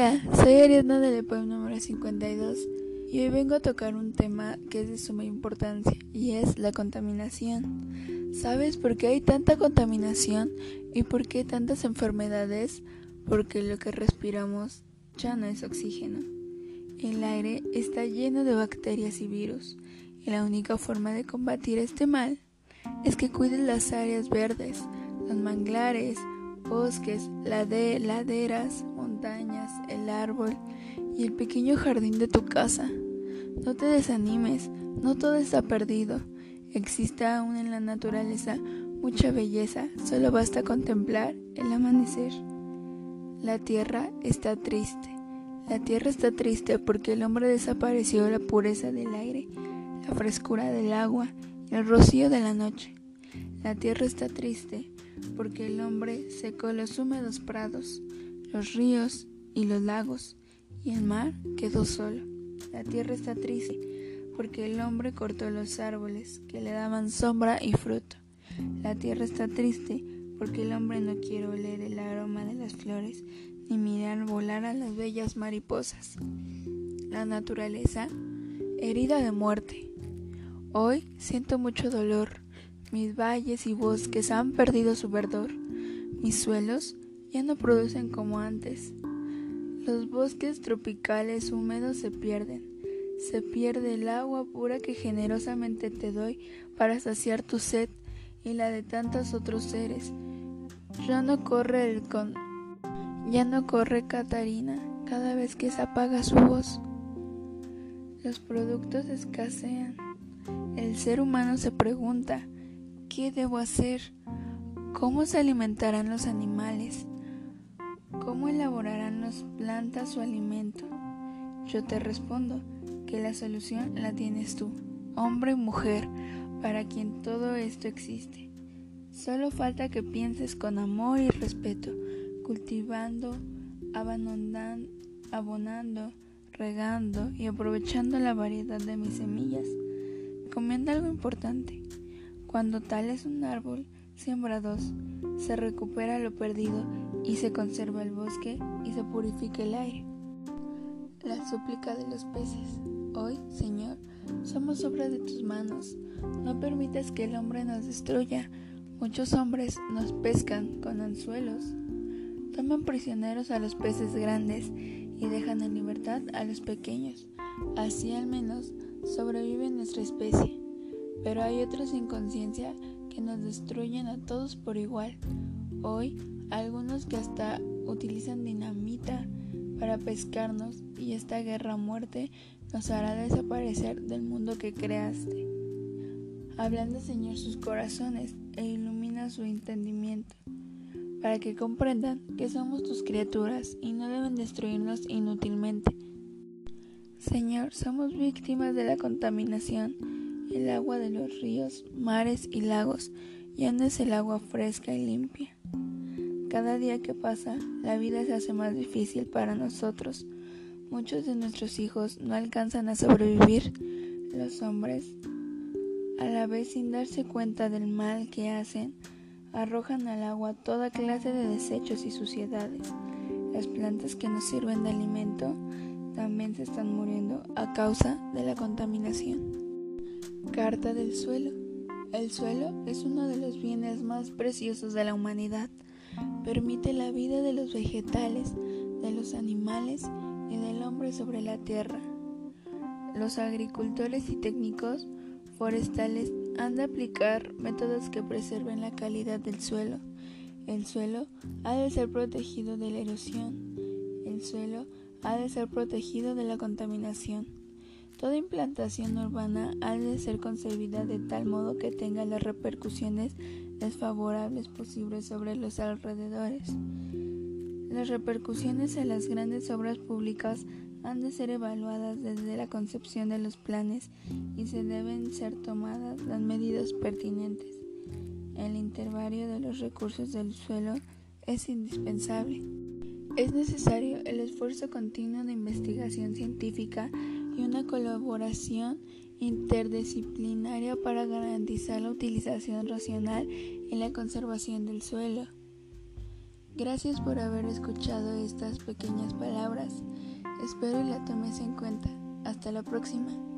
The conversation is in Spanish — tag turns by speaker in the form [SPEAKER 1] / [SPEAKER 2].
[SPEAKER 1] Hola, soy Ariadna del EPOEM número 52 y hoy vengo a tocar un tema que es de suma importancia y es la contaminación. ¿Sabes por qué hay tanta contaminación y por qué tantas enfermedades? Porque lo que respiramos ya no es oxígeno. El aire está lleno de bacterias y virus y la única forma de combatir este mal es que cuides las áreas verdes, los manglares, bosques, laderas, montañas, el árbol y el pequeño jardín de tu casa. No te desanimes, no todo está perdido. Existe aún en la naturaleza mucha belleza, solo basta contemplar el amanecer. La tierra está triste. La tierra está triste porque el hombre desapareció la pureza del aire, la frescura del agua y el rocío de la noche. La tierra está triste porque el hombre secó los húmedos prados, los ríos y los lagos, y el mar quedó solo. La tierra está triste porque el hombre cortó los árboles que le daban sombra y fruto. La tierra está triste porque el hombre no quiere oler el aroma de las flores ni mirar volar a las bellas mariposas. La naturaleza, herida de muerte. Hoy siento mucho dolor. Mis valles y bosques han perdido su verdor. Mis suelos ya no producen como antes. Los bosques tropicales húmedos se pierden. Se pierde el agua pura que generosamente te doy para saciar tu sed y la de tantos otros seres. Ya no corre el con ya no corre Catarina cada vez que se apaga su voz. Los productos escasean. El ser humano se pregunta, ¿qué debo hacer? ¿Cómo se alimentarán los animales? ¿Cómo elaborarán las plantas su alimento? Yo te respondo que la solución la tienes tú, hombre y mujer, para quien todo esto existe. Solo falta que pienses con amor y respeto, cultivando, abonando, regando y aprovechando la variedad de mis semillas. Recomienda algo importante. Cuando tales un árbol, siembra dos, se recupera lo perdido y se conserva el bosque y se purifica el aire. La súplica de los peces. Hoy, Señor, somos obra de tus manos. No permitas que el hombre nos destruya. Muchos hombres nos pescan con anzuelos. Toman prisioneros a los peces grandes y dejan en libertad a los pequeños. Así al menos sobrevive nuestra especie. Pero hay otros sin conciencia que nos destruyen a todos por igual. Hoy algunos que hasta utilizan dinamita para pescarnos y esta guerra a muerte nos hará desaparecer del mundo que creaste. Hablando Señor sus corazones e ilumina su entendimiento, para que comprendan que somos tus criaturas y no deben destruirnos inútilmente. Señor, somos víctimas de la contaminación, el agua de los ríos, mares y lagos ya no es el agua fresca y limpia. Cada día que pasa, la vida se hace más difícil para nosotros. Muchos de nuestros hijos no alcanzan a sobrevivir. Los hombres, a la vez sin darse cuenta del mal que hacen, arrojan al agua toda clase de desechos y suciedades. Las plantas que nos sirven de alimento también se están muriendo a causa de la contaminación. Carta del suelo. El suelo es uno de los bienes más preciosos de la humanidad permite la vida de los vegetales, de los animales y del hombre sobre la tierra. Los agricultores y técnicos forestales han de aplicar métodos que preserven la calidad del suelo. El suelo ha de ser protegido de la erosión. El suelo ha de ser protegido de la contaminación. Toda implantación urbana ha de ser concebida de tal modo que tenga las repercusiones desfavorables posibles sobre los alrededores. Las repercusiones en las grandes obras públicas han de ser evaluadas desde la concepción de los planes y se deben ser tomadas las medidas pertinentes. El intervario de los recursos del suelo es indispensable. Es necesario el esfuerzo continuo de investigación científica y una colaboración interdisciplinaria para garantizar la utilización racional y la conservación del suelo. Gracias por haber escuchado estas pequeñas palabras. Espero y la tomes en cuenta. Hasta la próxima.